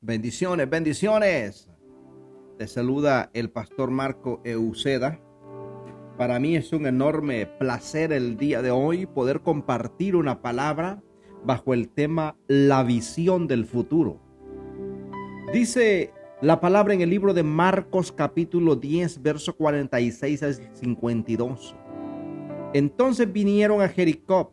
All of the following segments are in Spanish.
Bendiciones, bendiciones. Te saluda el pastor Marco Euceda. Para mí es un enorme placer el día de hoy poder compartir una palabra bajo el tema La visión del futuro. Dice la palabra en el libro de Marcos capítulo 10, verso 46 al 52. Entonces vinieron a Jericó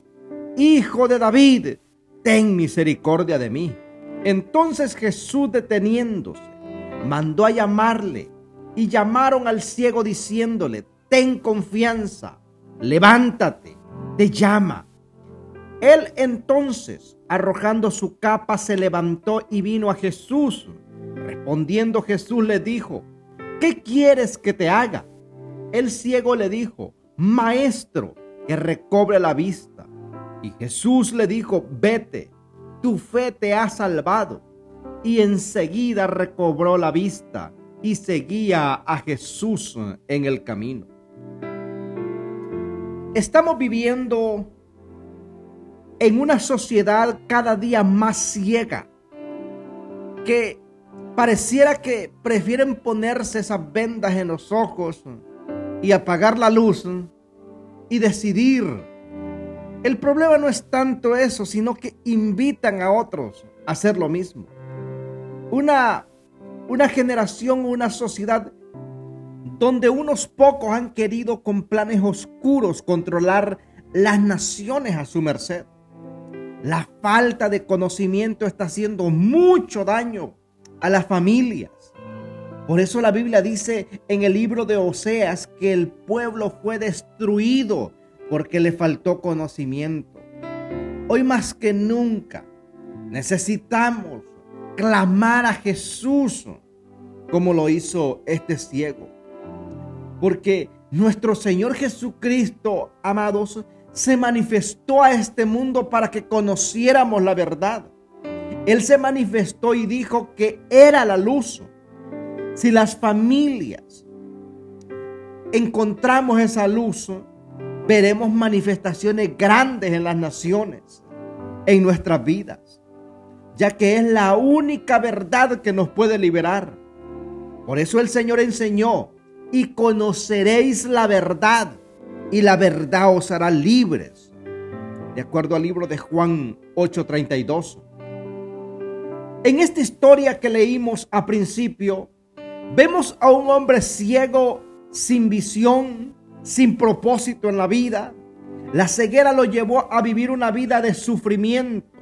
Hijo de David, ten misericordia de mí. Entonces Jesús deteniéndose, mandó a llamarle y llamaron al ciego diciéndole, ten confianza, levántate, te llama. Él entonces, arrojando su capa, se levantó y vino a Jesús. Respondiendo Jesús le dijo, ¿qué quieres que te haga? El ciego le dijo, Maestro, que recobre la vista. Y Jesús le dijo, vete, tu fe te ha salvado. Y enseguida recobró la vista y seguía a Jesús en el camino. Estamos viviendo en una sociedad cada día más ciega, que pareciera que prefieren ponerse esas vendas en los ojos y apagar la luz y decidir el problema no es tanto eso, sino que invitan a otros a hacer lo mismo. Una, una generación, una sociedad donde unos pocos han querido con planes oscuros controlar las naciones a su merced. La falta de conocimiento está haciendo mucho daño a las familias. Por eso la Biblia dice en el libro de Oseas que el pueblo fue destruido porque le faltó conocimiento. Hoy más que nunca necesitamos clamar a Jesús como lo hizo este ciego. Porque nuestro Señor Jesucristo, amados, se manifestó a este mundo para que conociéramos la verdad. Él se manifestó y dijo que era la luz. Si las familias encontramos esa luz, veremos manifestaciones grandes en las naciones, en nuestras vidas, ya que es la única verdad que nos puede liberar. Por eso el Señor enseñó, y conoceréis la verdad, y la verdad os hará libres. De acuerdo al libro de Juan 8:32. En esta historia que leímos a principio, vemos a un hombre ciego, sin visión, sin propósito en la vida. La ceguera lo llevó a vivir una vida de sufrimiento,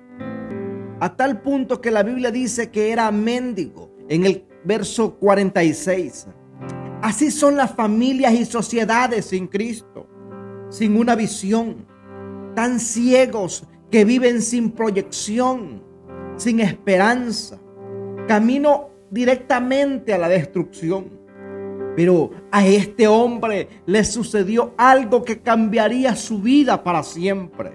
a tal punto que la Biblia dice que era mendigo en el verso 46. Así son las familias y sociedades sin Cristo, sin una visión, tan ciegos que viven sin proyección, sin esperanza, camino directamente a la destrucción. Pero a este hombre le sucedió algo que cambiaría su vida para siempre.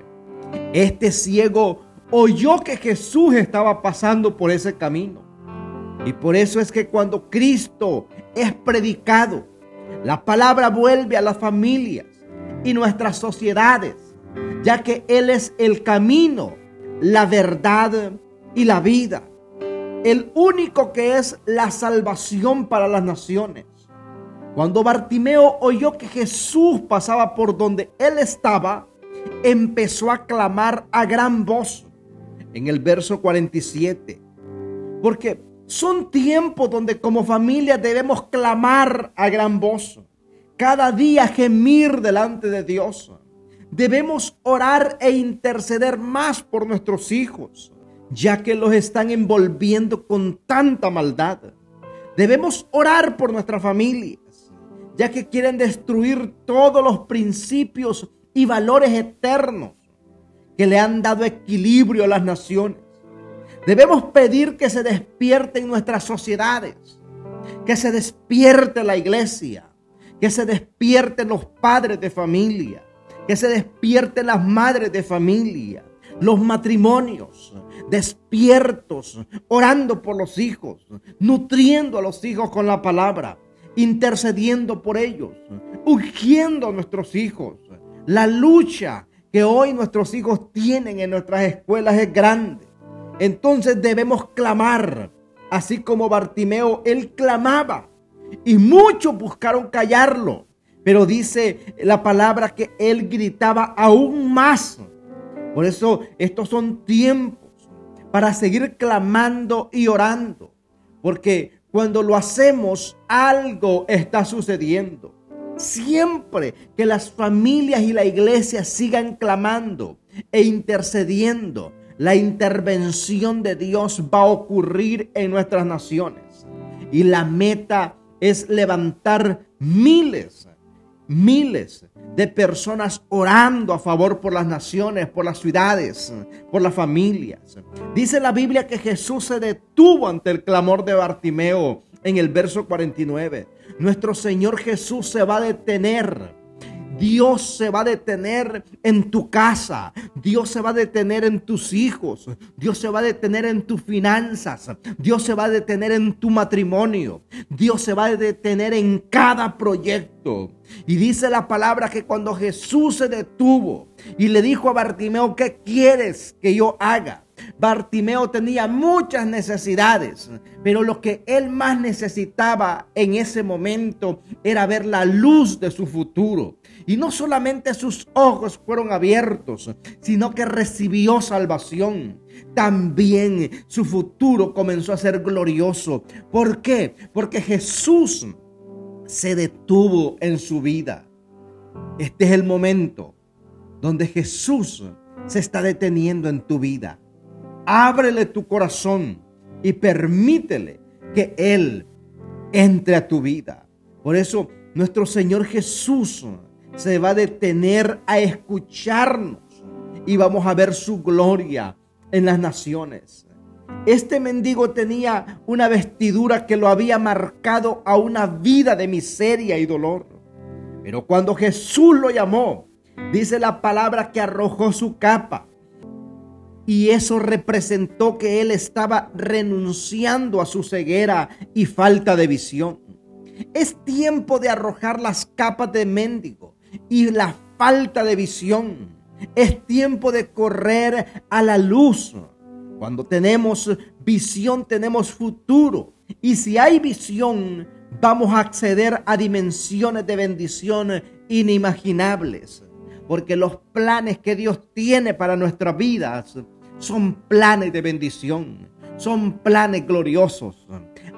Este ciego oyó que Jesús estaba pasando por ese camino. Y por eso es que cuando Cristo es predicado, la palabra vuelve a las familias y nuestras sociedades, ya que Él es el camino, la verdad y la vida. El único que es la salvación para las naciones. Cuando Bartimeo oyó que Jesús pasaba por donde él estaba, empezó a clamar a gran voz en el verso 47. Porque son tiempos donde como familia debemos clamar a gran voz. Cada día gemir delante de Dios. Debemos orar e interceder más por nuestros hijos, ya que los están envolviendo con tanta maldad. Debemos orar por nuestra familia ya que quieren destruir todos los principios y valores eternos que le han dado equilibrio a las naciones. Debemos pedir que se despierten nuestras sociedades, que se despierte la iglesia, que se despierten los padres de familia, que se despierten las madres de familia, los matrimonios despiertos, orando por los hijos, nutriendo a los hijos con la palabra, intercediendo por ellos, ungiendo a nuestros hijos. La lucha que hoy nuestros hijos tienen en nuestras escuelas es grande. Entonces debemos clamar, así como Bartimeo, él clamaba y muchos buscaron callarlo. Pero dice la palabra que él gritaba aún más. Por eso estos son tiempos para seguir clamando y orando. Porque cuando lo hacemos, algo está sucediendo. Siempre que las familias y la iglesia sigan clamando e intercediendo, la intervención de Dios va a ocurrir en nuestras naciones. Y la meta es levantar miles, miles de personas orando a favor por las naciones, por las ciudades, por las familias. Dice la Biblia que Jesús se detuvo ante el clamor de Bartimeo en el verso 49. Nuestro Señor Jesús se va a detener Dios se va a detener en tu casa. Dios se va a detener en tus hijos. Dios se va a detener en tus finanzas. Dios se va a detener en tu matrimonio. Dios se va a detener en cada proyecto. Y dice la palabra que cuando Jesús se detuvo y le dijo a Bartimeo, ¿qué quieres que yo haga? Bartimeo tenía muchas necesidades, pero lo que él más necesitaba en ese momento era ver la luz de su futuro. Y no solamente sus ojos fueron abiertos, sino que recibió salvación. También su futuro comenzó a ser glorioso. ¿Por qué? Porque Jesús se detuvo en su vida. Este es el momento donde Jesús se está deteniendo en tu vida. Ábrele tu corazón y permítele que Él entre a tu vida. Por eso nuestro Señor Jesús se va a detener a escucharnos y vamos a ver su gloria en las naciones. Este mendigo tenía una vestidura que lo había marcado a una vida de miseria y dolor. Pero cuando Jesús lo llamó, dice la palabra que arrojó su capa. Y eso representó que él estaba renunciando a su ceguera y falta de visión. Es tiempo de arrojar las capas de mendigo y la falta de visión. Es tiempo de correr a la luz. Cuando tenemos visión tenemos futuro. Y si hay visión, vamos a acceder a dimensiones de bendición inimaginables. Porque los planes que Dios tiene para nuestras vidas son planes de bendición. Son planes gloriosos.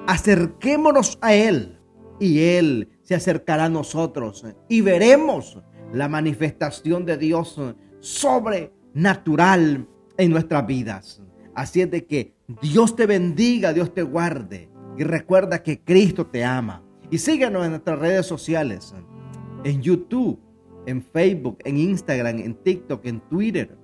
Acerquémonos a Él y Él se acercará a nosotros y veremos la manifestación de Dios sobrenatural en nuestras vidas. Así es de que Dios te bendiga, Dios te guarde y recuerda que Cristo te ama. Y síguenos en nuestras redes sociales, en YouTube, en Facebook, en Instagram, en TikTok, en Twitter.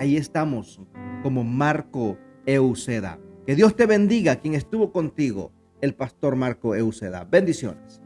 Ahí estamos como Marco Euseda. Que Dios te bendiga, quien estuvo contigo, el pastor Marco Euseda. Bendiciones.